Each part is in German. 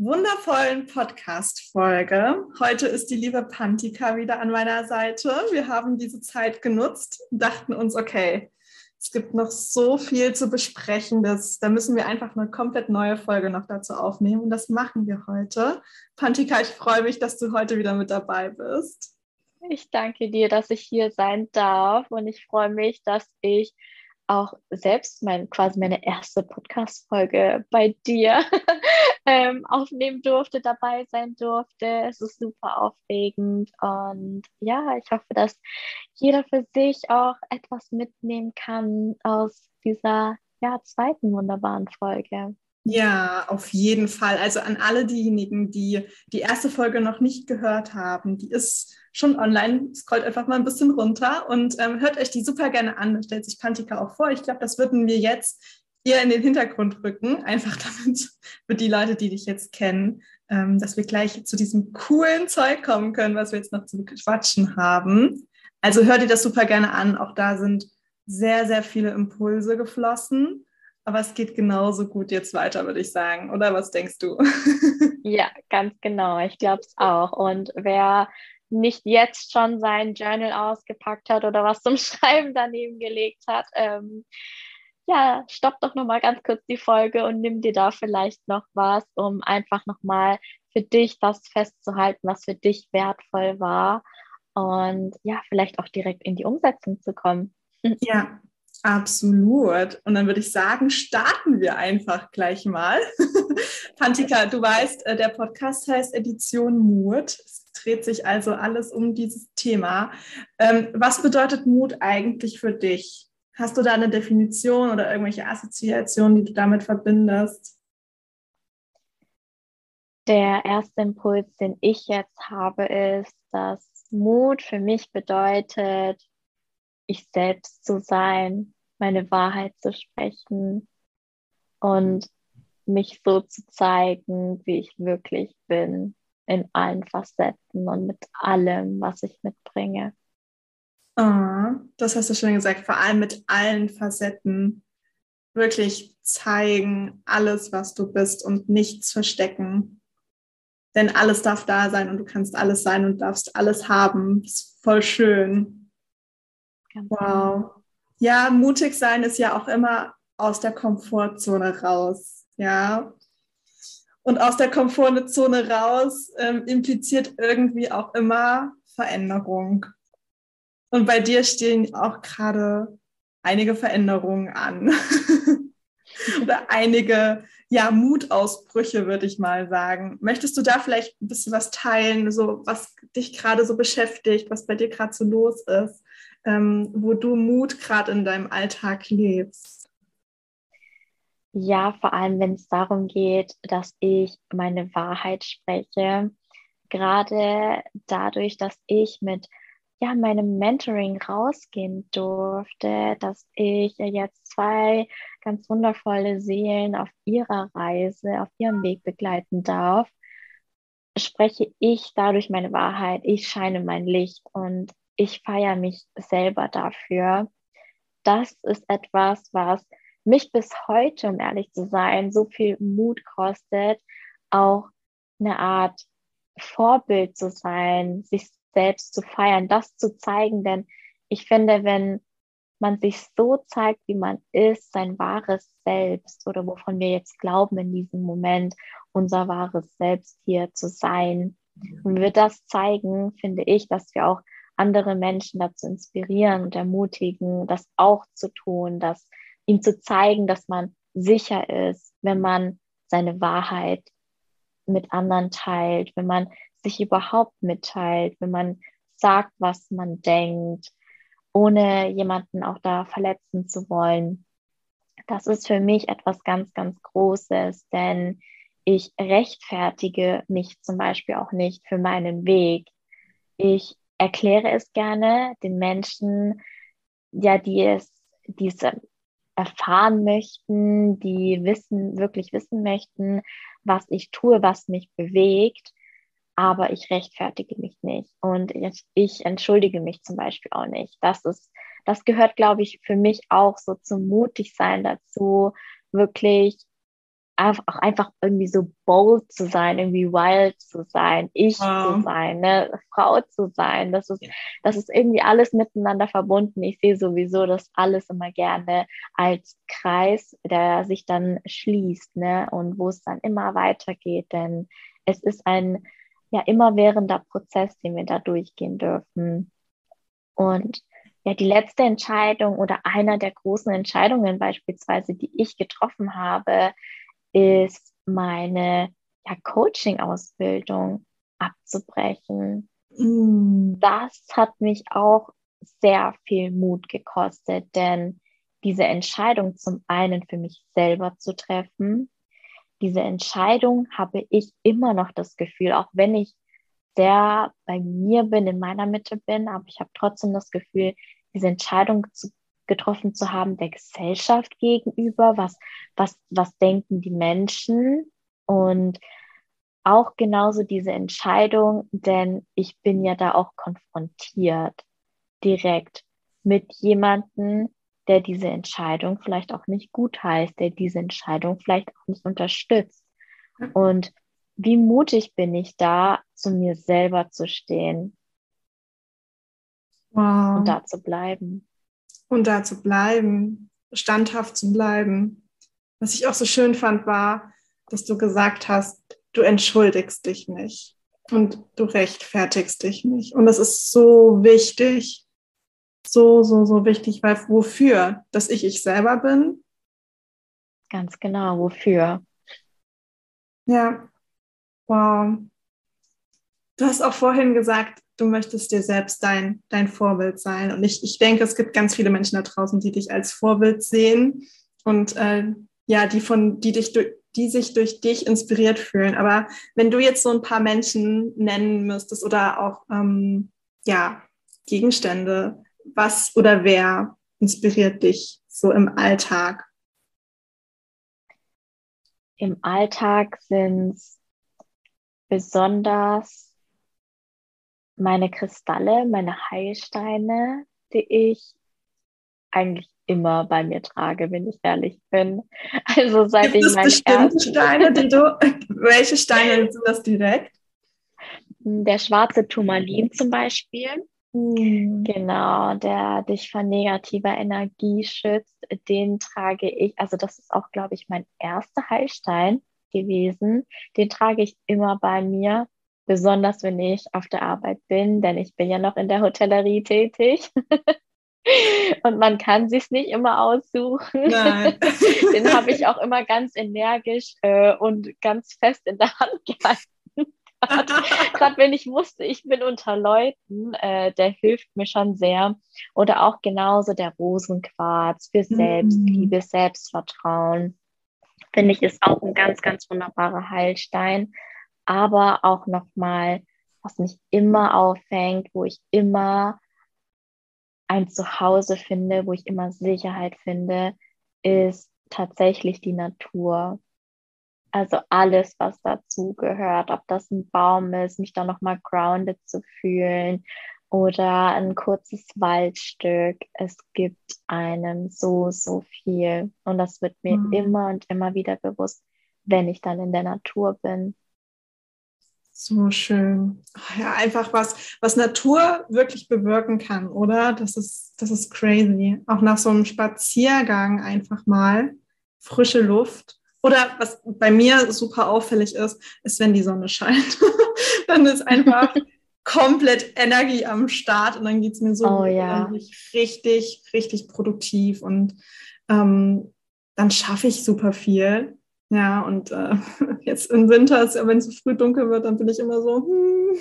wundervollen Podcast-Folge. Heute ist die liebe Pantika wieder an meiner Seite. Wir haben diese Zeit genutzt und dachten uns, okay, es gibt noch so viel zu besprechen, dass, da müssen wir einfach eine komplett neue Folge noch dazu aufnehmen und das machen wir heute. Pantika, ich freue mich, dass du heute wieder mit dabei bist. Ich danke dir, dass ich hier sein darf und ich freue mich, dass ich auch selbst mein, quasi meine erste Podcast-Folge bei dir ähm, aufnehmen durfte, dabei sein durfte. Es ist super aufregend und ja, ich hoffe, dass jeder für sich auch etwas mitnehmen kann aus dieser ja, zweiten wunderbaren Folge. Ja, auf jeden Fall. Also an alle diejenigen, die die erste Folge noch nicht gehört haben, die ist schon online. Scrollt einfach mal ein bisschen runter und ähm, hört euch die super gerne an. Da stellt sich Pantika auch vor. Ich glaube, das würden wir jetzt eher in den Hintergrund rücken, einfach damit für die Leute, die dich jetzt kennen, ähm, dass wir gleich zu diesem coolen Zeug kommen können, was wir jetzt noch zu quatschen haben. Also hört ihr das super gerne an. Auch da sind sehr, sehr viele Impulse geflossen. Aber es geht genauso gut jetzt weiter, würde ich sagen. Oder was denkst du? ja, ganz genau. Ich glaube es auch. Und wer nicht jetzt schon sein Journal ausgepackt hat oder was zum Schreiben daneben gelegt hat, ähm, ja, stopp doch nochmal ganz kurz die Folge und nimm dir da vielleicht noch was, um einfach nochmal für dich das festzuhalten, was für dich wertvoll war und ja, vielleicht auch direkt in die Umsetzung zu kommen. Ja, Absolut. Und dann würde ich sagen, starten wir einfach gleich mal. Pantika, du weißt, äh, der Podcast heißt Edition Mut. Es dreht sich also alles um dieses Thema. Ähm, was bedeutet Mut eigentlich für dich? Hast du da eine Definition oder irgendwelche Assoziationen, die du damit verbindest? Der erste Impuls, den ich jetzt habe, ist, dass Mut für mich bedeutet, ich selbst zu sein, meine Wahrheit zu sprechen und mich so zu zeigen, wie ich wirklich bin, in allen Facetten und mit allem, was ich mitbringe. Oh, das hast du schon gesagt, vor allem mit allen Facetten wirklich zeigen, alles, was du bist und nichts verstecken. Denn alles darf da sein und du kannst alles sein und darfst alles haben. Das ist voll schön. Ganz wow. Ja, mutig sein ist ja auch immer aus der Komfortzone raus. Ja. Und aus der Komfortzone raus ähm, impliziert irgendwie auch immer Veränderung. Und bei dir stehen auch gerade einige Veränderungen an. Oder einige ja, Mutausbrüche, würde ich mal sagen. Möchtest du da vielleicht ein bisschen was teilen, so was dich gerade so beschäftigt, was bei dir gerade so los ist? Ähm, wo du Mut gerade in deinem Alltag lebst? Ja, vor allem, wenn es darum geht, dass ich meine Wahrheit spreche. Gerade dadurch, dass ich mit ja, meinem Mentoring rausgehen durfte, dass ich jetzt zwei ganz wundervolle Seelen auf ihrer Reise, auf ihrem Weg begleiten darf, spreche ich dadurch meine Wahrheit. Ich scheine mein Licht und ich feiere mich selber dafür. Das ist etwas, was mich bis heute, um ehrlich zu sein, so viel Mut kostet, auch eine Art Vorbild zu sein, sich selbst zu feiern, das zu zeigen. Denn ich finde, wenn man sich so zeigt, wie man ist, sein wahres Selbst oder wovon wir jetzt glauben in diesem Moment, unser wahres Selbst hier zu sein. Und wir das zeigen, finde ich, dass wir auch andere Menschen dazu inspirieren und ermutigen, das auch zu tun, dass ihm zu zeigen, dass man sicher ist, wenn man seine Wahrheit mit anderen teilt, wenn man sich überhaupt mitteilt, wenn man sagt, was man denkt, ohne jemanden auch da verletzen zu wollen. Das ist für mich etwas ganz, ganz Großes, denn ich rechtfertige mich zum Beispiel auch nicht für meinen Weg. Ich erkläre es gerne den Menschen, ja, die es, die es erfahren möchten, die wissen, wirklich wissen möchten, was ich tue, was mich bewegt aber ich rechtfertige mich nicht und ich, ich, entschuldige mich zum Beispiel auch nicht. Das ist, das gehört, glaube ich, für mich auch so zum Mutigsein dazu, wirklich auch einfach irgendwie so bold zu sein, irgendwie wild zu sein, ich wow. zu sein, ne, Frau zu sein. Das ist, das ist irgendwie alles miteinander verbunden. Ich sehe sowieso das alles immer gerne als Kreis, der sich dann schließt, ne, und wo es dann immer weitergeht, denn es ist ein ja immerwährender Prozess, den wir da durchgehen dürfen. Und ja, die letzte Entscheidung oder einer der großen Entscheidungen beispielsweise, die ich getroffen habe, ist meine ja, Coaching-Ausbildung abzubrechen. Mm. Das hat mich auch sehr viel Mut gekostet, denn diese Entscheidung zum einen für mich selber zu treffen, diese Entscheidung habe ich immer noch das Gefühl, auch wenn ich sehr bei mir bin, in meiner Mitte bin, aber ich habe trotzdem das Gefühl, diese Entscheidung zu, getroffen zu haben der Gesellschaft gegenüber, was, was, was denken die Menschen und auch genauso diese Entscheidung, denn ich bin ja da auch konfrontiert direkt mit jemandem, der diese Entscheidung vielleicht auch nicht gut heißt, der diese Entscheidung vielleicht auch nicht unterstützt. Und wie mutig bin ich da, zu mir selber zu stehen wow. und da zu bleiben. Und da zu bleiben, standhaft zu bleiben. Was ich auch so schön fand, war, dass du gesagt hast, du entschuldigst dich nicht und du rechtfertigst dich nicht. Und das ist so wichtig, so, so, so wichtig, weil wofür? Dass ich ich selber bin? Ganz genau, wofür? Ja, wow. Du hast auch vorhin gesagt, du möchtest dir selbst dein, dein Vorbild sein. Und ich, ich denke, es gibt ganz viele Menschen da draußen, die dich als Vorbild sehen und äh, ja, die von, die dich durch, die sich durch dich inspiriert fühlen. Aber wenn du jetzt so ein paar Menschen nennen müsstest oder auch ähm, ja, Gegenstände, was oder wer inspiriert dich so im Alltag? Im Alltag sind es besonders meine Kristalle, meine Heilsteine, die ich eigentlich immer bei mir trage, wenn ich ehrlich bin. Also seit Gibt ich mein bestimmte Steine, die du, welche Steine sind das direkt? Der schwarze Turmalin zum Beispiel. Mhm. Genau, der dich vor negativer Energie schützt, den trage ich, also das ist auch, glaube ich, mein erster Heilstein gewesen. Den trage ich immer bei mir, besonders wenn ich auf der Arbeit bin, denn ich bin ja noch in der Hotellerie tätig. Und man kann sich nicht immer aussuchen. Nein. Den habe ich auch immer ganz energisch äh, und ganz fest in der Hand gehalten. Gerade wenn ich wusste, ich bin unter Leuten, äh, der hilft mir schon sehr. Oder auch genauso der Rosenquarz für Selbstliebe, mm. Selbstvertrauen. Finde ich, ist auch ein ganz, ganz wunderbarer Heilstein. Aber auch nochmal, was mich immer auffängt, wo ich immer ein Zuhause finde, wo ich immer Sicherheit finde, ist tatsächlich die Natur. Also alles, was dazu gehört, ob das ein Baum ist, mich da nochmal grounded zu fühlen oder ein kurzes Waldstück. Es gibt einem so, so viel. Und das wird mir mhm. immer und immer wieder bewusst, wenn ich dann in der Natur bin. So schön. Ja, einfach was, was Natur wirklich bewirken kann, oder? Das ist, das ist crazy. Auch nach so einem Spaziergang einfach mal frische Luft oder was bei mir super auffällig ist, ist, wenn die Sonne scheint. dann ist einfach komplett Energie am Start und dann geht es mir so oh, ja. richtig, richtig produktiv und ähm, dann schaffe ich super viel. Ja, und äh, jetzt im Winter, wenn es so früh dunkel wird, dann bin ich immer so, hm,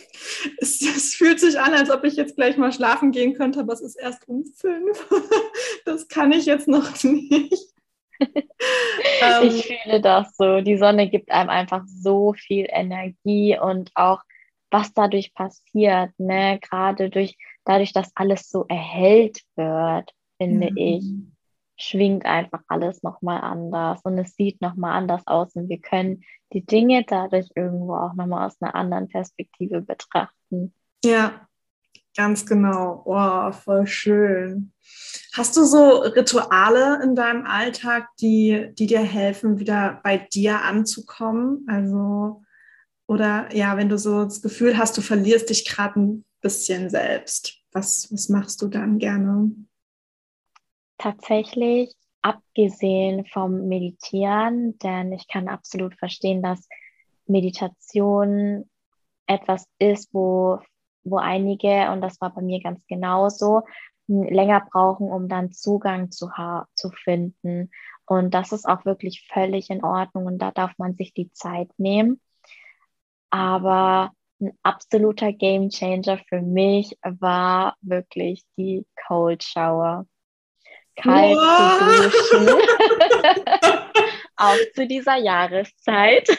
es, es, fühlt sich an, als ob ich jetzt gleich mal schlafen gehen könnte, aber es ist erst um fünf. das kann ich jetzt noch nicht. Ähm, ich fühle das so. Die Sonne gibt einem einfach so viel Energie und auch was dadurch passiert, ne? Gerade durch, dadurch, dass alles so erhellt wird, finde mhm. ich, schwingt einfach alles nochmal anders und es sieht nochmal anders aus und wir können die Dinge dadurch irgendwo auch nochmal aus einer anderen Perspektive betrachten. Ja, ganz genau. Oh, voll schön. Hast du so Rituale in deinem Alltag, die, die dir helfen, wieder bei dir anzukommen? Also, oder ja, wenn du so das Gefühl hast, du verlierst dich gerade ein bisschen selbst, was, was machst du dann gerne? Tatsächlich, abgesehen vom Meditieren, denn ich kann absolut verstehen, dass Meditation etwas ist, wo, wo einige, und das war bei mir ganz genauso, länger brauchen, um dann Zugang zu, zu finden. Und das ist auch wirklich völlig in Ordnung und da darf man sich die Zeit nehmen. Aber ein absoluter Game Changer für mich war wirklich die Cold Shower. Kalt wow. zu duschen. auch zu dieser Jahreszeit.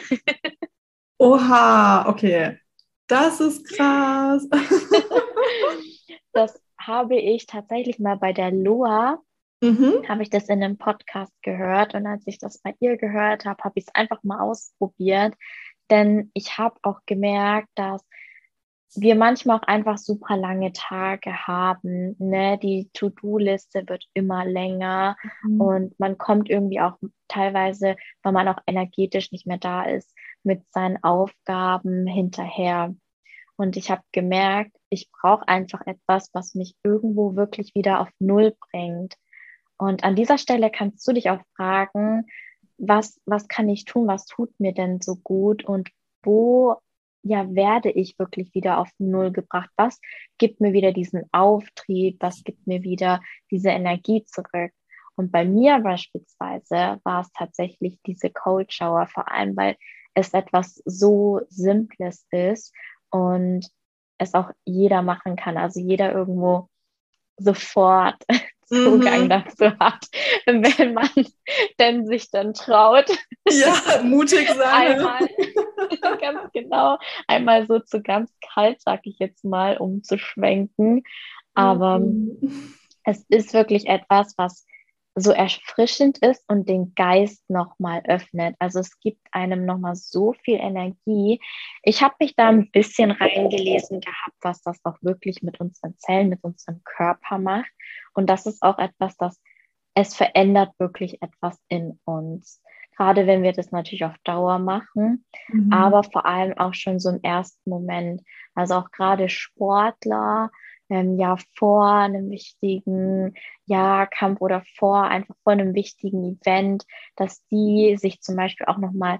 Oha, okay. Das ist krass. das habe ich tatsächlich mal bei der Loa, mhm. habe ich das in einem Podcast gehört. Und als ich das bei ihr gehört habe, habe ich es einfach mal ausprobiert. Denn ich habe auch gemerkt, dass wir manchmal auch einfach super lange Tage haben. Ne? Die To-Do-Liste wird immer länger mhm. und man kommt irgendwie auch teilweise, weil man auch energetisch nicht mehr da ist, mit seinen Aufgaben hinterher. Und ich habe gemerkt, ich brauche einfach etwas, was mich irgendwo wirklich wieder auf Null bringt. Und an dieser Stelle kannst du dich auch fragen, was, was kann ich tun, was tut mir denn so gut und wo ja werde ich wirklich wieder auf Null gebracht? Was gibt mir wieder diesen Auftrieb? Was gibt mir wieder diese Energie zurück? Und bei mir beispielsweise war es tatsächlich diese Cold Shower, vor allem weil es etwas so Simples ist und es auch jeder machen kann. Also jeder irgendwo sofort Zugang mhm. dazu hat, wenn man denn sich dann traut. Ja, mutig sein. Einmal, ganz genau, einmal so zu ganz kalt, sag ich jetzt mal, um zu schwenken. Aber mhm. es ist wirklich etwas, was so erfrischend ist und den Geist nochmal öffnet. Also es gibt einem nochmal so viel Energie. Ich habe mich da ein bisschen reingelesen gehabt, was das auch wirklich mit unseren Zellen, mit unserem Körper macht. Und das ist auch etwas, das es verändert wirklich etwas in uns. Gerade wenn wir das natürlich auf Dauer machen, mhm. aber vor allem auch schon so im ersten Moment. Also auch gerade Sportler, ähm, ja vor einem wichtigen ja, Kampf oder vor einfach vor einem wichtigen Event, dass die sich zum Beispiel auch nochmal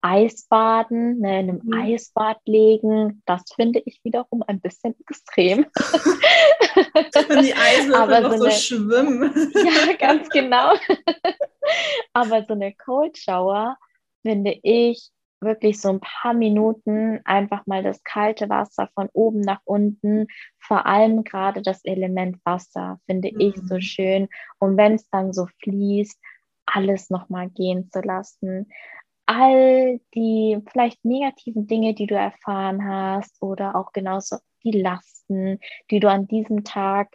Eisbaden, ne, in einem mhm. Eisbad legen, das finde ich wiederum ein bisschen extrem. Wenn die Eiswürfel noch so, eine, schwimmen. ja, ganz genau. Aber so eine Cold Shower finde ich wirklich so ein paar Minuten einfach mal das kalte Wasser von oben nach unten, vor allem gerade das Element Wasser, finde mhm. ich so mhm. schön. Und wenn es dann so fließt, alles nochmal gehen zu lassen. All die vielleicht negativen Dinge, die du erfahren hast oder auch genauso die Lasten, die du an diesem Tag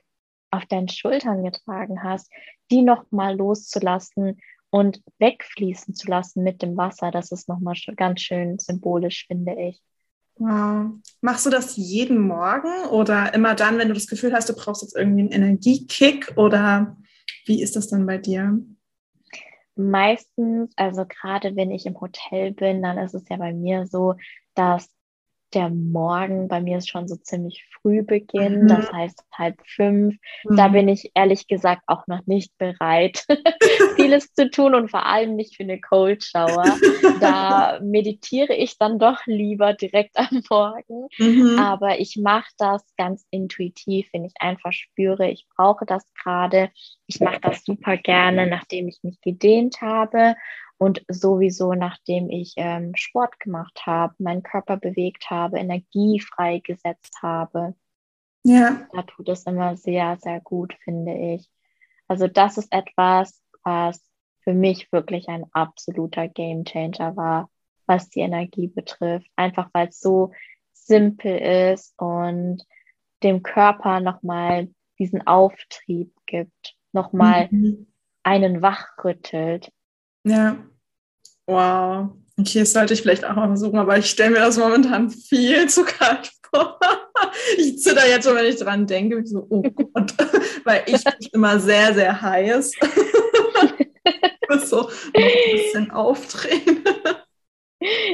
auf deinen Schultern getragen hast, die nochmal loszulassen und wegfließen zu lassen mit dem Wasser, das ist nochmal ganz schön symbolisch, finde ich. Wow. Machst du das jeden Morgen oder immer dann, wenn du das Gefühl hast, du brauchst jetzt irgendwie einen Energiekick oder wie ist das dann bei dir? Meistens, also gerade wenn ich im Hotel bin, dann ist es ja bei mir so, dass der Morgen bei mir ist schon so ziemlich früh beginnen, mhm. das heißt halb fünf. Mhm. Da bin ich ehrlich gesagt auch noch nicht bereit, vieles zu tun und vor allem nicht für eine Cold Shower. Da meditiere ich dann doch lieber direkt am Morgen. Mhm. Aber ich mache das ganz intuitiv, wenn ich einfach spüre, ich brauche das gerade. Ich mache das super gerne, nachdem ich mich gedehnt habe und sowieso, nachdem ich ähm, Sport gemacht habe, meinen Körper bewegt habe, Energie freigesetzt habe. Ja. Da tut es immer sehr, sehr gut, finde ich. Also das ist etwas, was für mich wirklich ein absoluter Game Changer war, was die Energie betrifft. Einfach weil es so simpel ist und dem Körper nochmal diesen Auftrieb gibt, nochmal mhm. einen wachrüttelt. Ja. Wow. Okay, das sollte ich vielleicht auch mal versuchen, aber ich stelle mir das momentan viel zu kalt vor. Ich zitter jetzt schon, wenn ich dran denke. Ich so, oh Gott, weil ich immer sehr, sehr heiß. So ein bisschen aufdrehen.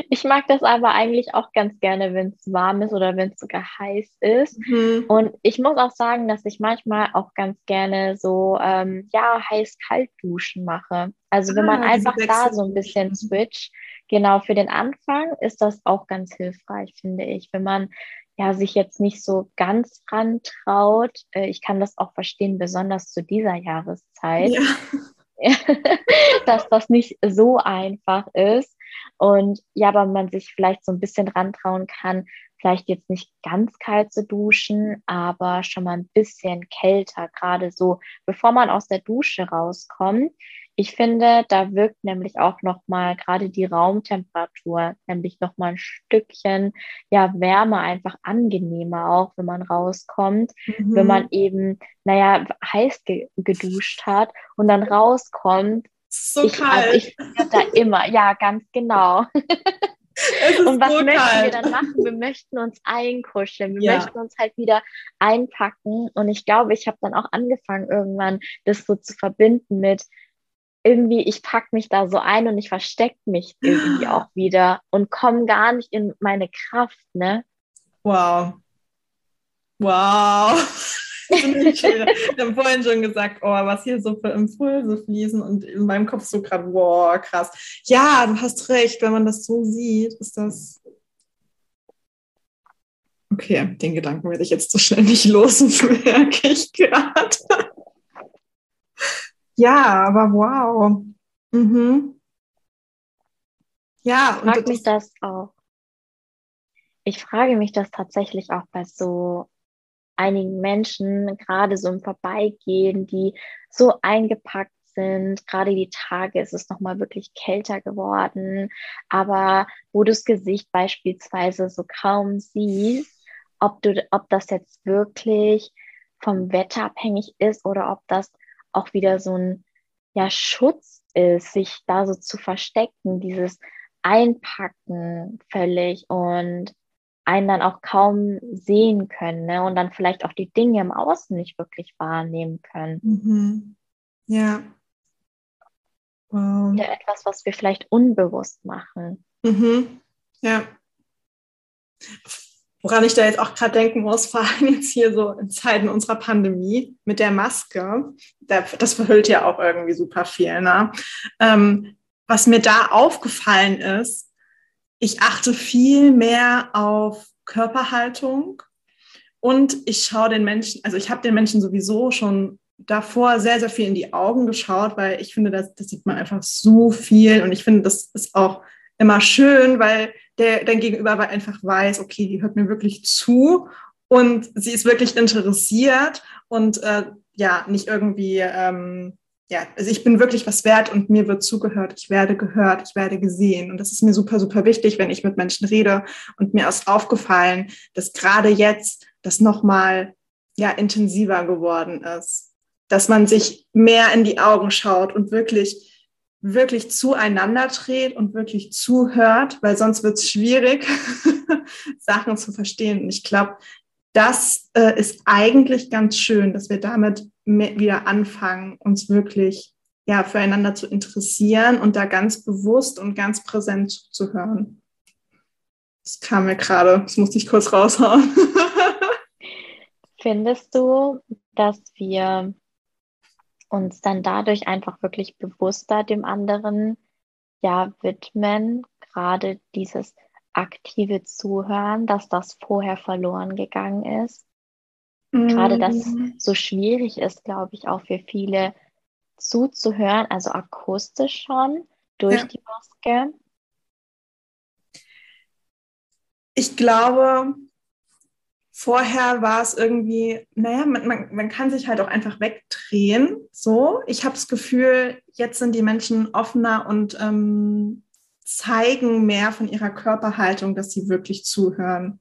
Ich mag das aber eigentlich auch ganz gerne, wenn es warm ist oder wenn es sogar heiß ist. Mhm. Und ich muss auch sagen, dass ich manchmal auch ganz gerne so, ähm, ja, heiß-kalt duschen mache. Also wenn ah, man einfach da so ein bisschen switcht, genau für den Anfang ist das auch ganz hilfreich, finde ich. Wenn man ja sich jetzt nicht so ganz ran traut, äh, ich kann das auch verstehen, besonders zu dieser Jahreszeit. Ja. dass das nicht so einfach ist. Und ja, aber man sich vielleicht so ein bisschen rantrauen kann, vielleicht jetzt nicht ganz kalt zu duschen, aber schon mal ein bisschen kälter, gerade so, bevor man aus der Dusche rauskommt. Ich finde, da wirkt nämlich auch nochmal gerade die Raumtemperatur, nämlich nochmal ein Stückchen, ja, Wärme einfach angenehmer auch, wenn man rauskommt, mhm. wenn man eben, naja, heiß ge geduscht hat und dann rauskommt so ich, kalt. Also ich da immer, ja, ganz genau. Und was so möchten kalt. wir dann machen? Wir möchten uns einkuscheln, wir ja. möchten uns halt wieder einpacken. Und ich glaube, ich habe dann auch angefangen, irgendwann das so zu verbinden mit irgendwie, ich packe mich da so ein und ich verstecke mich irgendwie auch wieder und komme gar nicht in meine Kraft, ne? Wow. Wow. ich habe vorhin schon gesagt, oh, was hier so für Impulse fließen und in meinem Kopf so gerade, wow, krass. Ja, du hast recht, wenn man das so sieht, ist das. Okay, den Gedanken werde ich jetzt so schnell nicht los, merke ich gerade. ja, aber wow. Mhm. Ja, ich frage mich das auch. Ich frage mich das tatsächlich auch bei so einigen Menschen, gerade so im Vorbeigehen, die so eingepackt sind. Gerade die Tage ist es nochmal wirklich kälter geworden, aber wo du das Gesicht beispielsweise so kaum siehst, ob, du, ob das jetzt wirklich vom Wetter abhängig ist oder ob das auch wieder so ein ja, Schutz ist, sich da so zu verstecken, dieses Einpacken völlig und einen dann auch kaum sehen können ne? und dann vielleicht auch die Dinge im Außen nicht wirklich wahrnehmen können. Mhm. Ja. Wow. Ja, etwas, was wir vielleicht unbewusst machen. Mhm. Ja. Woran ich da jetzt auch gerade denken muss, vor allem jetzt hier so in Zeiten unserer Pandemie mit der Maske, das verhüllt ja auch irgendwie super viel. Ne? Ähm, was mir da aufgefallen ist, ich achte viel mehr auf Körperhaltung und ich schaue den Menschen, also ich habe den Menschen sowieso schon davor sehr, sehr viel in die Augen geschaut, weil ich finde, das, das sieht man einfach so viel und ich finde, das ist auch immer schön, weil der dein Gegenüber einfach weiß, okay, die hört mir wirklich zu und sie ist wirklich interessiert und äh, ja, nicht irgendwie ähm, ja, also ich bin wirklich was wert und mir wird zugehört, ich werde gehört, ich werde gesehen. Und das ist mir super, super wichtig, wenn ich mit Menschen rede. Und mir ist aufgefallen, dass gerade jetzt das nochmal ja, intensiver geworden ist. Dass man sich mehr in die Augen schaut und wirklich, wirklich zueinander dreht und wirklich zuhört, weil sonst wird es schwierig, Sachen zu verstehen. Und ich glaube, das äh, ist eigentlich ganz schön, dass wir damit wieder anfangen, uns wirklich ja, füreinander zu interessieren und da ganz bewusst und ganz präsent zuzuhören. Das kam mir gerade, das musste ich kurz raushauen. Findest du, dass wir uns dann dadurch einfach wirklich bewusster dem anderen ja widmen, gerade dieses aktive Zuhören, dass das vorher verloren gegangen ist? Mhm. Gerade das so schwierig ist, glaube ich, auch für viele zuzuhören, also akustisch schon durch ja. die Maske. Ich glaube, vorher war es irgendwie, naja, man, man, man kann sich halt auch einfach wegdrehen. So, ich habe das Gefühl, jetzt sind die Menschen offener und ähm, zeigen mehr von ihrer Körperhaltung, dass sie wirklich zuhören.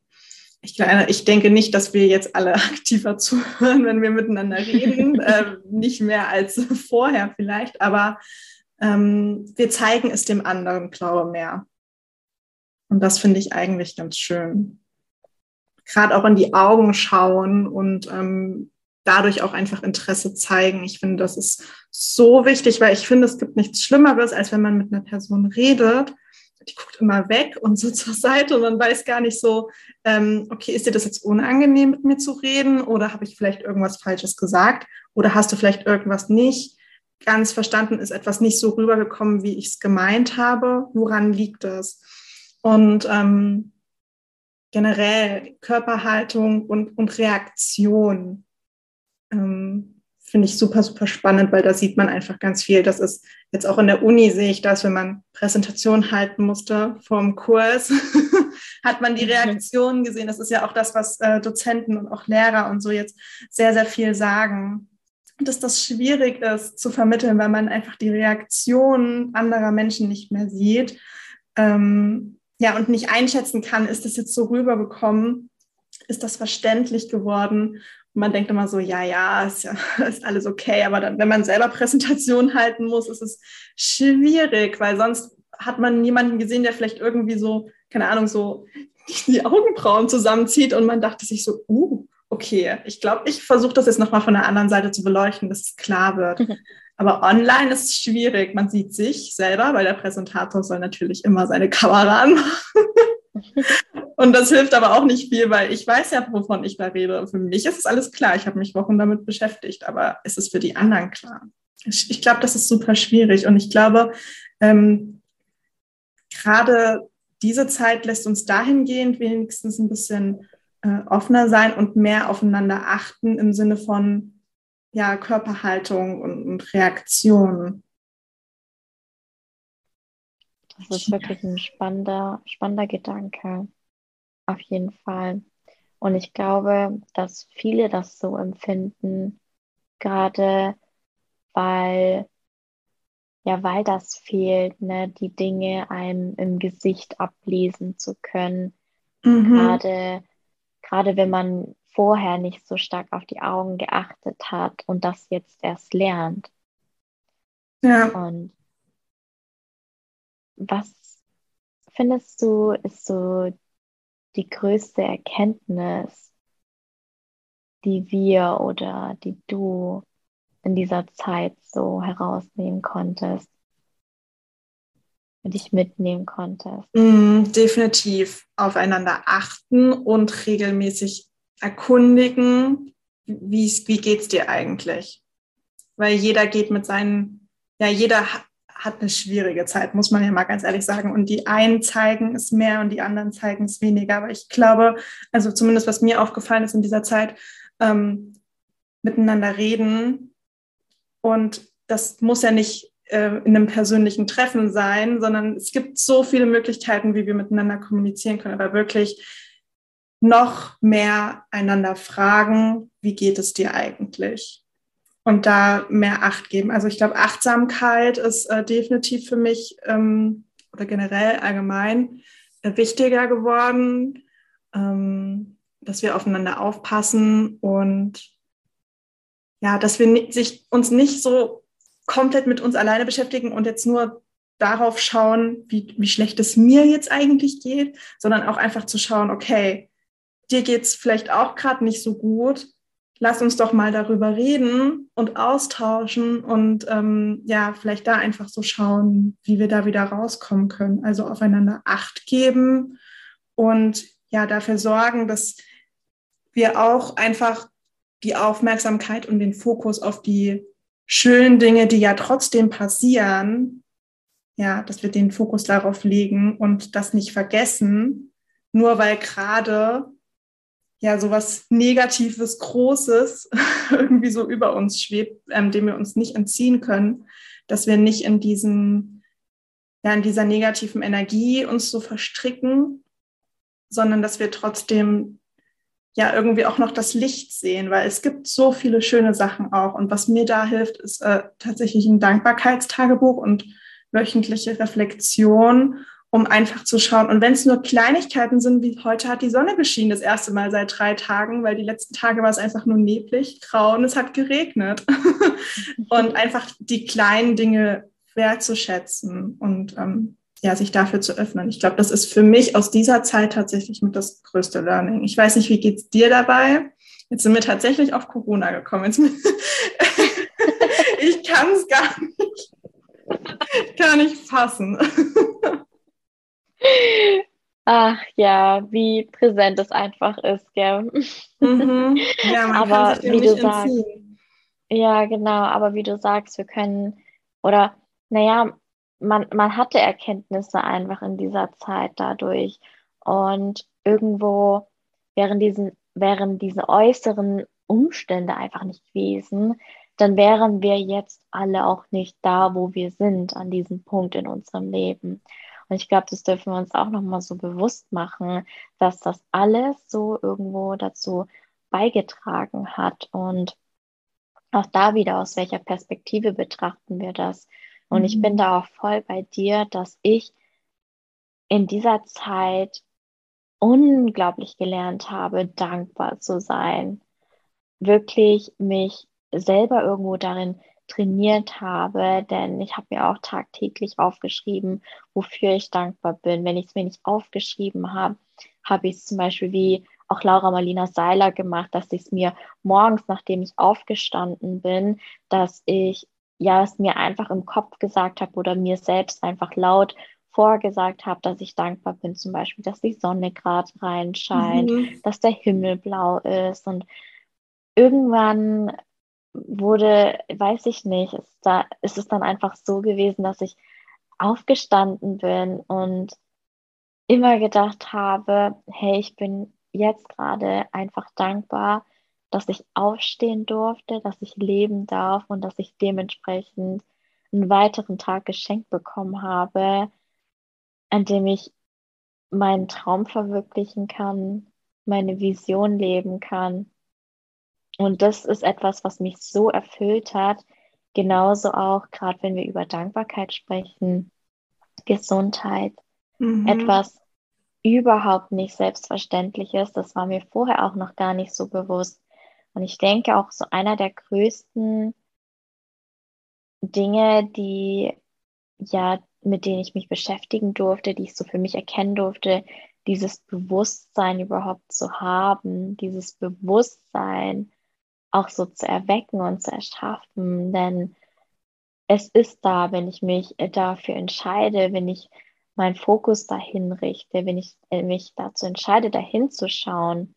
Ich, ich denke nicht, dass wir jetzt alle aktiver zuhören, wenn wir miteinander reden. äh, nicht mehr als vorher vielleicht, aber ähm, wir zeigen es dem anderen, glaube ich, mehr. Und das finde ich eigentlich ganz schön gerade auch in die Augen schauen und ähm, dadurch auch einfach Interesse zeigen. Ich finde, das ist so wichtig, weil ich finde, es gibt nichts Schlimmeres, als wenn man mit einer Person redet. Die guckt immer weg und so zur Seite und man weiß gar nicht so, ähm, okay, ist dir das jetzt unangenehm, mit mir zu reden oder habe ich vielleicht irgendwas Falsches gesagt oder hast du vielleicht irgendwas nicht ganz verstanden, ist etwas nicht so rübergekommen, wie ich es gemeint habe. Woran liegt das? Und ähm, generell Körperhaltung und, und Reaktion ähm, finde ich super, super spannend, weil da sieht man einfach ganz viel. Das ist jetzt auch in der Uni sehe ich das, wenn man Präsentation halten musste vom Kurs, hat man die mhm. Reaktionen gesehen. Das ist ja auch das, was äh, Dozenten und auch Lehrer und so jetzt sehr, sehr viel sagen. Dass das schwierig ist zu vermitteln, weil man einfach die Reaktionen anderer Menschen nicht mehr sieht. Ähm, ja, und nicht einschätzen kann, ist das jetzt so rübergekommen? Ist das verständlich geworden? Man denkt immer so, ja, ja, ist, ja, ist alles okay. Aber dann, wenn man selber Präsentation halten muss, ist es schwierig, weil sonst hat man niemanden gesehen, der vielleicht irgendwie so, keine Ahnung, so die Augenbrauen zusammenzieht und man dachte sich so, uh, okay, ich glaube, ich versuche das jetzt nochmal von der anderen Seite zu beleuchten, dass es klar wird. Aber online ist es schwierig. Man sieht sich selber, weil der Präsentator soll natürlich immer seine Kamera anmachen. Und das hilft aber auch nicht viel, weil ich weiß ja, wovon ich da rede. Für mich ist es alles klar. Ich habe mich Wochen damit beschäftigt, aber ist es für die anderen klar? Ich, ich glaube, das ist super schwierig. Und ich glaube, ähm, gerade diese Zeit lässt uns dahingehend wenigstens ein bisschen äh, offener sein und mehr aufeinander achten im Sinne von, ja, Körperhaltung und, und Reaktion. Das ist wirklich ein spannender, spannender Gedanke. Auf jeden Fall. Und ich glaube, dass viele das so empfinden, gerade weil, ja, weil das fehlt, ne, die Dinge einem im Gesicht ablesen zu können. Mhm. Gerade, gerade wenn man vorher nicht so stark auf die Augen geachtet hat und das jetzt erst lernt. Ja. Und was findest du, ist so die größte Erkenntnis, die wir oder die du in dieser Zeit so herausnehmen konntest, dich mitnehmen konntest? Mm, definitiv aufeinander achten und regelmäßig erkundigen, wie, wie geht es dir eigentlich? Weil jeder geht mit seinen, ja, jeder hat eine schwierige Zeit, muss man ja mal ganz ehrlich sagen. Und die einen zeigen es mehr und die anderen zeigen es weniger. Aber ich glaube, also zumindest was mir aufgefallen ist in dieser Zeit, ähm, miteinander reden. Und das muss ja nicht äh, in einem persönlichen Treffen sein, sondern es gibt so viele Möglichkeiten, wie wir miteinander kommunizieren können. Aber wirklich noch mehr einander fragen, wie geht es dir eigentlich? Und da mehr Acht geben. Also ich glaube, Achtsamkeit ist äh, definitiv für mich ähm, oder generell allgemein äh, wichtiger geworden, ähm, dass wir aufeinander aufpassen und ja, dass wir sich, uns nicht so komplett mit uns alleine beschäftigen und jetzt nur darauf schauen, wie, wie schlecht es mir jetzt eigentlich geht, sondern auch einfach zu schauen, okay, dir geht es vielleicht auch gerade nicht so gut. Lass uns doch mal darüber reden und austauschen und ähm, ja, vielleicht da einfach so schauen, wie wir da wieder rauskommen können. Also aufeinander Acht geben und ja, dafür sorgen, dass wir auch einfach die Aufmerksamkeit und den Fokus auf die schönen Dinge, die ja trotzdem passieren, ja, dass wir den Fokus darauf legen und das nicht vergessen, nur weil gerade ja sowas Negatives, Großes irgendwie so über uns schwebt, ähm, dem wir uns nicht entziehen können, dass wir nicht in diesen, ja, in dieser negativen Energie uns so verstricken, sondern dass wir trotzdem ja irgendwie auch noch das Licht sehen, weil es gibt so viele schöne Sachen auch. Und was mir da hilft, ist äh, tatsächlich ein Dankbarkeitstagebuch und wöchentliche Reflexion, um einfach zu schauen. Und wenn es nur Kleinigkeiten sind, wie heute hat die Sonne geschienen, das erste Mal seit drei Tagen, weil die letzten Tage war es einfach nur neblig, grau und es hat geregnet. und einfach die kleinen Dinge wertzuschätzen und ähm, ja, sich dafür zu öffnen. Ich glaube, das ist für mich aus dieser Zeit tatsächlich mit das größte Learning. Ich weiß nicht, wie geht's dir dabei? Jetzt sind wir tatsächlich auf Corona gekommen. ich kann es gar nicht, gar nicht fassen. Ach ja, wie präsent es einfach ist, gell? Mhm. Ja, man aber kann sich wie du sagst, ja, genau, aber wie du sagst, wir können, oder naja, man, man hatte Erkenntnisse einfach in dieser Zeit dadurch. Und irgendwo wären, diesen, wären diese äußeren Umstände einfach nicht gewesen, dann wären wir jetzt alle auch nicht da, wo wir sind, an diesem Punkt in unserem Leben. Und ich glaube, das dürfen wir uns auch nochmal so bewusst machen, dass das alles so irgendwo dazu beigetragen hat. Und auch da wieder, aus welcher Perspektive betrachten wir das? Und mhm. ich bin mhm. da auch voll bei dir, dass ich in dieser Zeit unglaublich gelernt habe, dankbar zu sein. Wirklich mich selber irgendwo darin trainiert habe, denn ich habe mir auch tagtäglich aufgeschrieben, wofür ich dankbar bin. Wenn ich es mir nicht aufgeschrieben habe, habe ich es zum Beispiel wie auch Laura Marlina Seiler gemacht, dass ich es mir morgens, nachdem ich aufgestanden bin, dass ich ja es mir einfach im Kopf gesagt habe oder mir selbst einfach laut vorgesagt habe, dass ich dankbar bin, zum Beispiel, dass die Sonne gerade reinscheint, mhm. dass der Himmel blau ist und irgendwann wurde, weiß ich nicht, ist, da, ist es dann einfach so gewesen, dass ich aufgestanden bin und immer gedacht habe, hey, ich bin jetzt gerade einfach dankbar, dass ich aufstehen durfte, dass ich leben darf und dass ich dementsprechend einen weiteren Tag geschenkt bekommen habe, an dem ich meinen Traum verwirklichen kann, meine Vision leben kann. Und das ist etwas, was mich so erfüllt hat. Genauso auch, gerade wenn wir über Dankbarkeit sprechen, Gesundheit, mhm. etwas überhaupt nicht Selbstverständliches. Das war mir vorher auch noch gar nicht so bewusst. Und ich denke auch so einer der größten Dinge, die ja, mit denen ich mich beschäftigen durfte, die ich so für mich erkennen durfte, dieses Bewusstsein überhaupt zu haben, dieses Bewusstsein auch so zu erwecken und zu erschaffen. Denn es ist da, wenn ich mich dafür entscheide, wenn ich meinen Fokus dahin richte, wenn ich mich dazu entscheide, dahin zu schauen,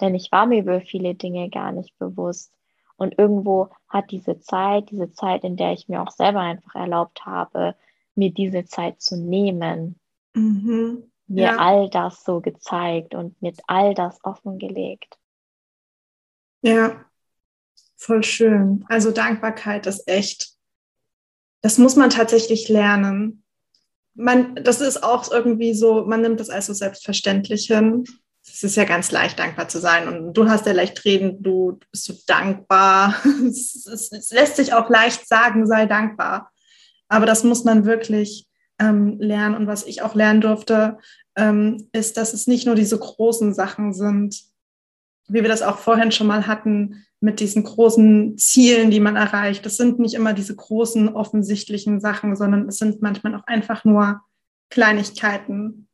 denn ich war mir über viele Dinge gar nicht bewusst. Und irgendwo hat diese Zeit, diese Zeit, in der ich mir auch selber einfach erlaubt habe, mir diese Zeit zu nehmen, mhm. mir ja. all das so gezeigt und mit all das offengelegt. Ja, voll schön. Also Dankbarkeit ist echt, das muss man tatsächlich lernen. Man, das ist auch irgendwie so, man nimmt das als so selbstverständlich hin es ist ja ganz leicht, dankbar zu sein. Und du hast ja leicht reden, du bist so dankbar. Es, es, es, lässt sich auch leicht sagen, sei dankbar. Aber das muss man wirklich ähm, lernen. Und was ich auch lernen durfte, ähm, ist, dass es nicht nur diese großen Sachen sind, wie wir das auch vorhin schon mal hatten, mit diesen großen Zielen, die man erreicht. Das sind nicht immer diese großen offensichtlichen Sachen, sondern es sind manchmal auch einfach nur Kleinigkeiten,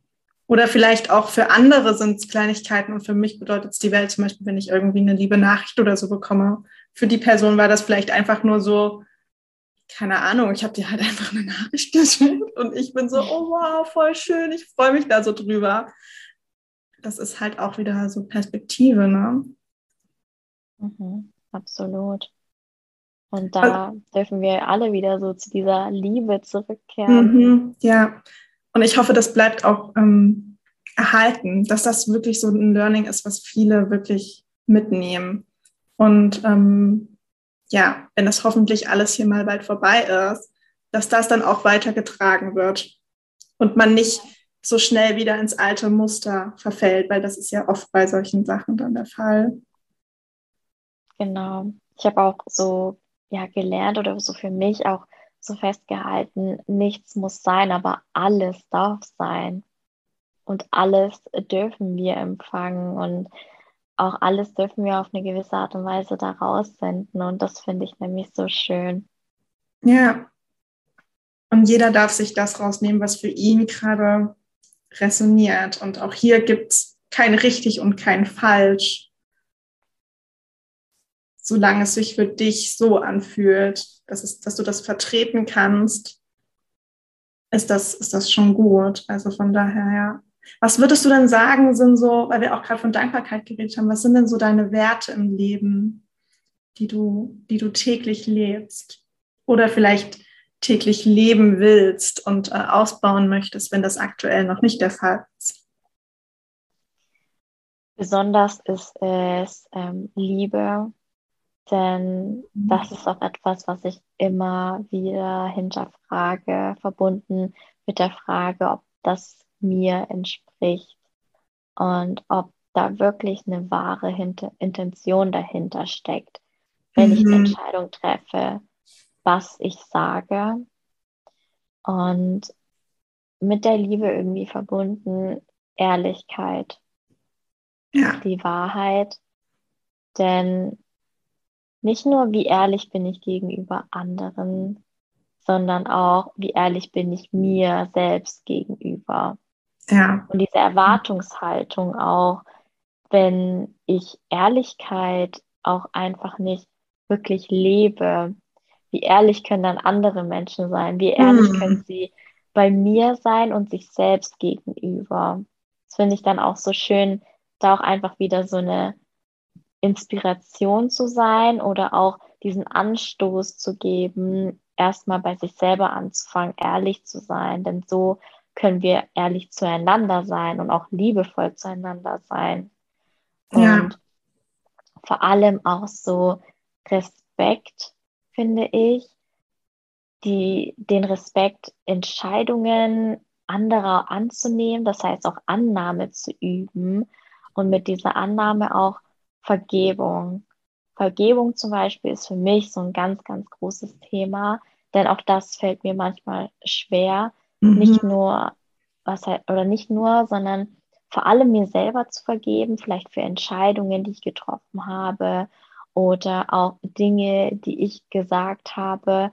oder vielleicht auch für andere sind es Kleinigkeiten und für mich bedeutet es die Welt, zum Beispiel, wenn ich irgendwie eine liebe Nachricht oder so bekomme. Für die Person war das vielleicht einfach nur so, keine Ahnung, ich habe dir halt einfach eine Nachricht geschickt und ich bin so, oh wow, voll schön, ich freue mich da so drüber. das ist halt auch wieder so Perspektive, ne? Mhm, absolut. Und da also, dürfen wir alle wieder so zu dieser Liebe zurückkehren. Mhm, ja, und ich hoffe, das bleibt auch ähm, erhalten, dass das wirklich so ein Learning ist, was viele wirklich mitnehmen. Und ähm, ja, wenn das hoffentlich alles hier mal bald vorbei ist, dass das dann auch weitergetragen wird und man nicht so schnell wieder ins alte Muster verfällt, weil das ist ja oft bei solchen Sachen dann der Fall. Genau. Ich habe auch so ja gelernt oder so für mich auch so festgehalten, nichts muss sein, aber alles darf sein. Und alles dürfen wir empfangen und auch alles dürfen wir auf eine gewisse Art und Weise da raussenden. Und das finde ich nämlich so schön. Ja. Und jeder darf sich das rausnehmen, was für ihn gerade resoniert. Und auch hier gibt es kein richtig und kein falsch. Solange es sich für dich so anfühlt, dass, es, dass du das vertreten kannst, ist das, ist das schon gut. Also von daher, ja. Was würdest du denn sagen, sind so, weil wir auch gerade von Dankbarkeit geredet haben, was sind denn so deine Werte im Leben, die du, die du täglich lebst? Oder vielleicht täglich leben willst und äh, ausbauen möchtest, wenn das aktuell noch nicht der Fall ist? Besonders ist es ähm, Liebe, denn mhm. das ist auch etwas, was ich immer wieder hinterfrage, verbunden mit der Frage, ob das mir entspricht und ob da wirklich eine wahre Hinter Intention dahinter steckt, wenn mhm. ich eine Entscheidung treffe, was ich sage. Und mit der Liebe irgendwie verbunden Ehrlichkeit, ja. die Wahrheit. Denn nicht nur, wie ehrlich bin ich gegenüber anderen, sondern auch, wie ehrlich bin ich mir selbst gegenüber. Ja. Und diese Erwartungshaltung auch, wenn ich Ehrlichkeit auch einfach nicht wirklich lebe, wie ehrlich können dann andere Menschen sein? Wie ehrlich hm. können sie bei mir sein und sich selbst gegenüber? Das finde ich dann auch so schön, da auch einfach wieder so eine Inspiration zu sein oder auch diesen Anstoß zu geben, erstmal bei sich selber anzufangen, ehrlich zu sein. Denn so können wir ehrlich zueinander sein und auch liebevoll zueinander sein. Ja. Und vor allem auch so Respekt, finde ich, die, den Respekt, Entscheidungen anderer anzunehmen, das heißt auch Annahme zu üben und mit dieser Annahme auch Vergebung. Vergebung zum Beispiel ist für mich so ein ganz, ganz großes Thema, denn auch das fällt mir manchmal schwer, mhm. nicht nur, was halt, oder nicht nur, sondern vor allem mir selber zu vergeben, vielleicht für Entscheidungen, die ich getroffen habe oder auch Dinge, die ich gesagt habe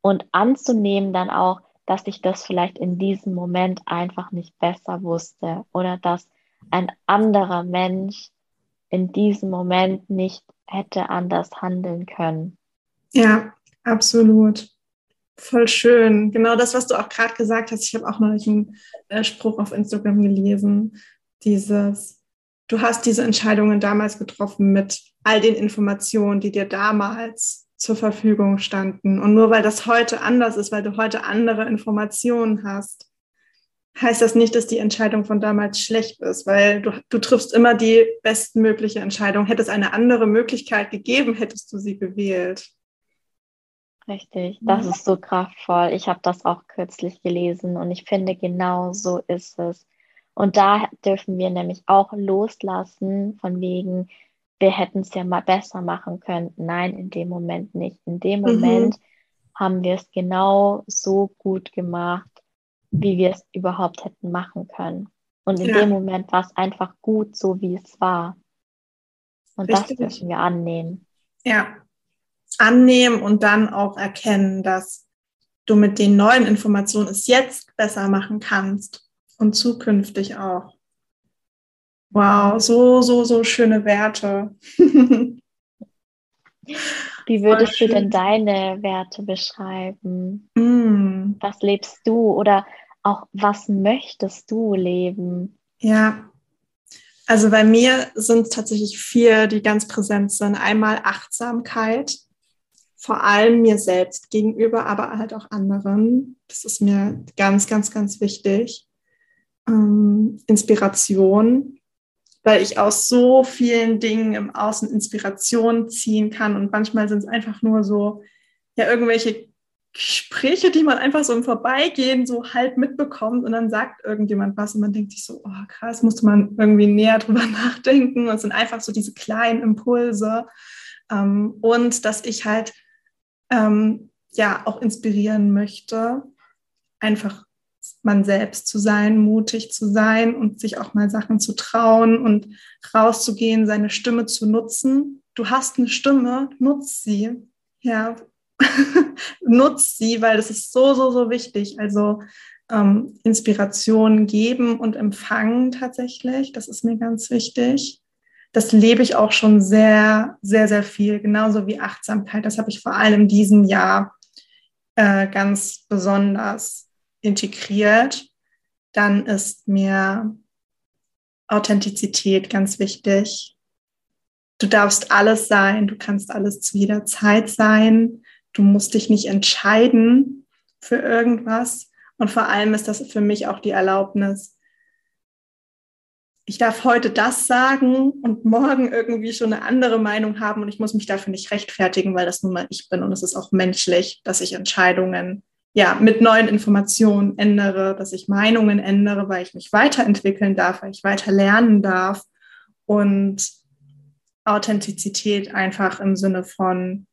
und anzunehmen dann auch, dass ich das vielleicht in diesem Moment einfach nicht besser wusste oder dass ein anderer Mensch in diesem Moment nicht hätte anders handeln können. Ja, absolut. Voll schön. Genau das, was du auch gerade gesagt hast. Ich habe auch neulich einen äh, Spruch auf Instagram gelesen. Dieses, du hast diese Entscheidungen damals getroffen mit all den Informationen, die dir damals zur Verfügung standen. Und nur weil das heute anders ist, weil du heute andere Informationen hast, heißt das nicht, dass die Entscheidung von damals schlecht ist, weil du, du triffst immer die bestmögliche Entscheidung. Hätte es eine andere Möglichkeit gegeben, hättest du sie gewählt. Richtig, das ist so kraftvoll. Ich habe das auch kürzlich gelesen und ich finde, genau so ist es. Und da dürfen wir nämlich auch loslassen von wegen, wir hätten es ja mal besser machen können. Nein, in dem Moment nicht. In dem mhm. Moment mhm. haben wir es genau so gut gemacht, wie wir es überhaupt hätten machen können. Und in ja. dem Moment war es einfach gut, so wie es war. Und Richtig. das dürfen wir annehmen. Ja, annehmen und dann auch erkennen, dass du mit den neuen Informationen es jetzt besser machen kannst und zukünftig auch. Wow, so, so, so schöne Werte. Wie würdest du denn deine Werte beschreiben? Mm. Was lebst du oder auch was möchtest du leben? Ja, also bei mir sind es tatsächlich vier, die ganz präsent sind. Einmal Achtsamkeit, vor allem mir selbst gegenüber, aber halt auch anderen. Das ist mir ganz, ganz, ganz wichtig. Ähm, Inspiration, weil ich aus so vielen Dingen im Außen Inspiration ziehen kann und manchmal sind es einfach nur so, ja, irgendwelche Gespräche, die man einfach so im Vorbeigehen so halb mitbekommt und dann sagt irgendjemand was und man denkt sich so, oh krass, musste man irgendwie näher drüber nachdenken und es sind einfach so diese kleinen Impulse ähm, und dass ich halt ähm, ja auch inspirieren möchte, einfach man selbst zu sein, mutig zu sein und sich auch mal Sachen zu trauen und rauszugehen, seine Stimme zu nutzen. Du hast eine Stimme, nutz sie. Ja, nutz sie, weil das ist so, so, so wichtig. Also ähm, Inspiration geben und empfangen tatsächlich, das ist mir ganz wichtig. Das lebe ich auch schon sehr, sehr, sehr viel, genauso wie Achtsamkeit. Das habe ich vor allem in diesem Jahr äh, ganz besonders integriert. Dann ist mir Authentizität ganz wichtig. Du darfst alles sein, du kannst alles zu jeder Zeit sein. Du musst dich nicht entscheiden für irgendwas. Und vor allem ist das für mich auch die Erlaubnis, ich darf heute das sagen und morgen irgendwie schon eine andere Meinung haben. Und ich muss mich dafür nicht rechtfertigen, weil das nun mal ich bin. Und es ist auch menschlich, dass ich Entscheidungen ja mit neuen Informationen ändere, dass ich Meinungen ändere, weil ich mich weiterentwickeln darf, weil ich weiter lernen darf. Und Authentizität einfach im Sinne von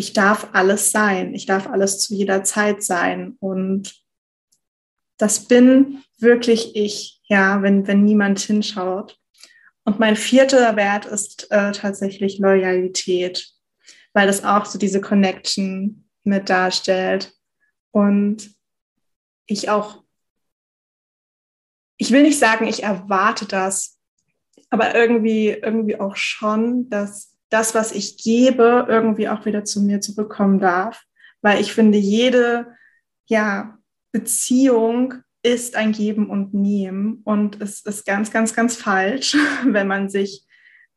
ich darf alles sein, ich darf alles zu jeder Zeit sein und das bin wirklich ich, ja, wenn, wenn niemand hinschaut. Und mein vierter Wert ist äh, tatsächlich Loyalität, weil das auch so diese Connection mit darstellt. Und ich auch, ich will nicht sagen, ich erwarte das, aber irgendwie, irgendwie auch schon, dass das, was ich gebe, irgendwie auch wieder zu mir zurückkommen darf. Weil ich finde, jede ja, Beziehung ist ein Geben und Nehmen. Und es ist ganz, ganz, ganz falsch, wenn man sich,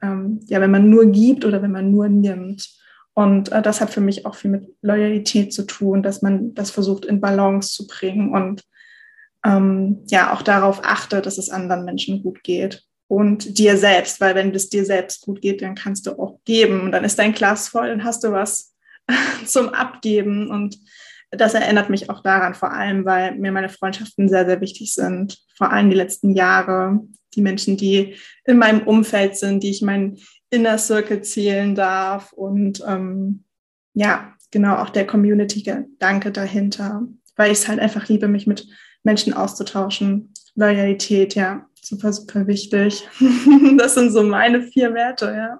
ähm, ja, wenn man nur gibt oder wenn man nur nimmt. Und äh, das hat für mich auch viel mit Loyalität zu tun, dass man das versucht in Balance zu bringen und ähm, ja auch darauf achtet, dass es anderen Menschen gut geht und dir selbst, weil wenn es dir selbst gut geht, dann kannst du auch geben und dann ist dein Glas voll, dann hast du was zum Abgeben und das erinnert mich auch daran, vor allem, weil mir meine Freundschaften sehr, sehr wichtig sind. Vor allem die letzten Jahre. Die Menschen, die in meinem Umfeld sind, die ich meinen Inner Circle zählen darf und ähm, ja, genau auch der Community-Gedanke dahinter, weil ich es halt einfach liebe, mich mit Menschen auszutauschen. Loyalität, ja, super, super wichtig. das sind so meine vier Werte, ja.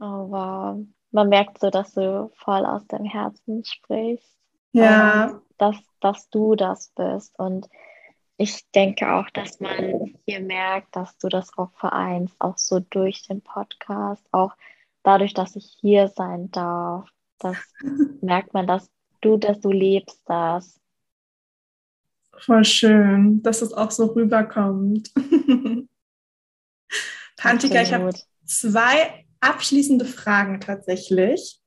Oh, wow. Man merkt so, dass du voll aus dem Herzen sprichst. Ja. dass, dass du das bist. Und ich denke auch, dass man hier merkt, dass du das auch vereinst, auch so durch den Podcast, auch dadurch, dass ich hier sein darf. Das merkt man, dass du, dass du lebst das. Voll schön, dass es auch so rüberkommt. Pantika, ich habe zwei abschließende Fragen tatsächlich.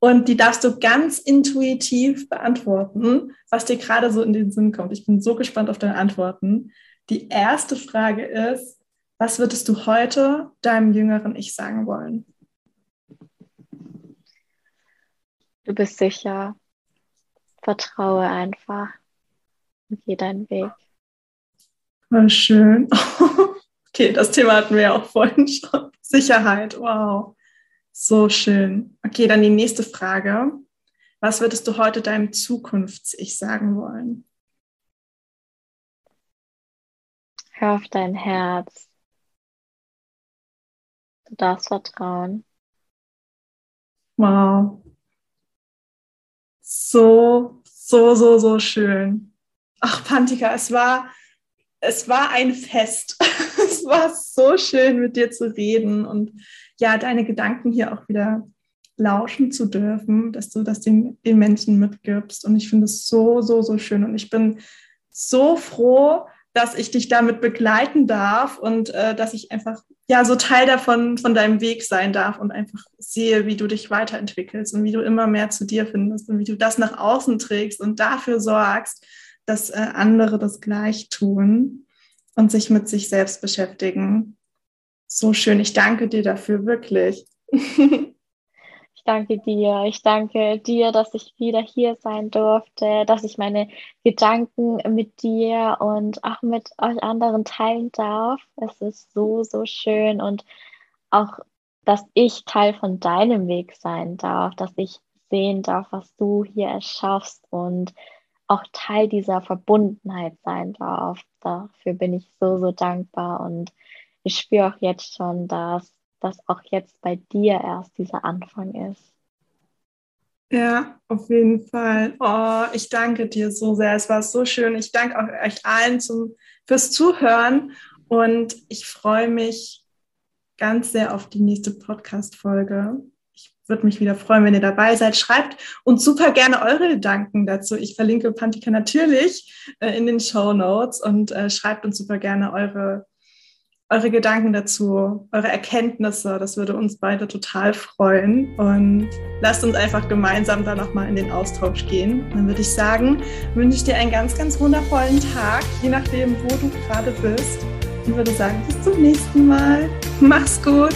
Und die darfst du ganz intuitiv beantworten, was dir gerade so in den Sinn kommt. Ich bin so gespannt auf deine Antworten. Die erste Frage ist, was würdest du heute deinem jüngeren Ich sagen wollen? Du bist sicher. Vertraue einfach und geh deinen Weg. War schön. Okay, das Thema hatten wir ja auch vorhin schon. Sicherheit, wow. So schön. Okay, dann die nächste Frage. Was würdest du heute deinem Zukunfts-Ich sagen wollen? Hör auf dein Herz. Du darfst vertrauen. Wow. So, so, so, so schön. Ach, Pantika, es war, es war ein Fest. es war so schön, mit dir zu reden und ja, deine Gedanken hier auch wieder lauschen zu dürfen, dass du das den, den Menschen mitgibst. Und ich finde es so, so, so schön. Und ich bin so froh, dass ich dich damit begleiten darf und äh, dass ich einfach ja so Teil davon von deinem Weg sein darf und einfach sehe, wie du dich weiterentwickelst und wie du immer mehr zu dir findest und wie du das nach außen trägst und dafür sorgst, dass äh, andere das gleich tun und sich mit sich selbst beschäftigen. So schön. Ich danke dir dafür wirklich. Ich danke dir. Ich danke dir, dass ich wieder hier sein durfte, dass ich meine Gedanken mit dir und auch mit euch anderen teilen darf. Es ist so, so schön und auch, dass ich Teil von deinem Weg sein darf, dass ich sehen darf, was du hier erschaffst und auch Teil dieser Verbundenheit sein darf. Dafür bin ich so, so dankbar und ich spüre auch jetzt schon, dass das auch jetzt bei dir erst dieser Anfang ist. Ja, auf jeden Fall. Oh, ich danke dir so sehr. Es war so schön. Ich danke auch euch allen zum, fürs Zuhören und ich freue mich ganz sehr auf die nächste Podcast-Folge. Würde mich wieder freuen, wenn ihr dabei seid. Schreibt uns super gerne eure Gedanken dazu. Ich verlinke Pantika natürlich äh, in den Show Notes und äh, schreibt uns super gerne eure eure Gedanken dazu, eure Erkenntnisse. Das würde uns beide total freuen. Und lasst uns einfach gemeinsam da nochmal in den Austausch gehen. Dann würde ich sagen, wünsche ich dir einen ganz, ganz wundervollen Tag, je nachdem, wo du gerade bist. Und würde sagen, bis zum nächsten Mal. Mach's gut.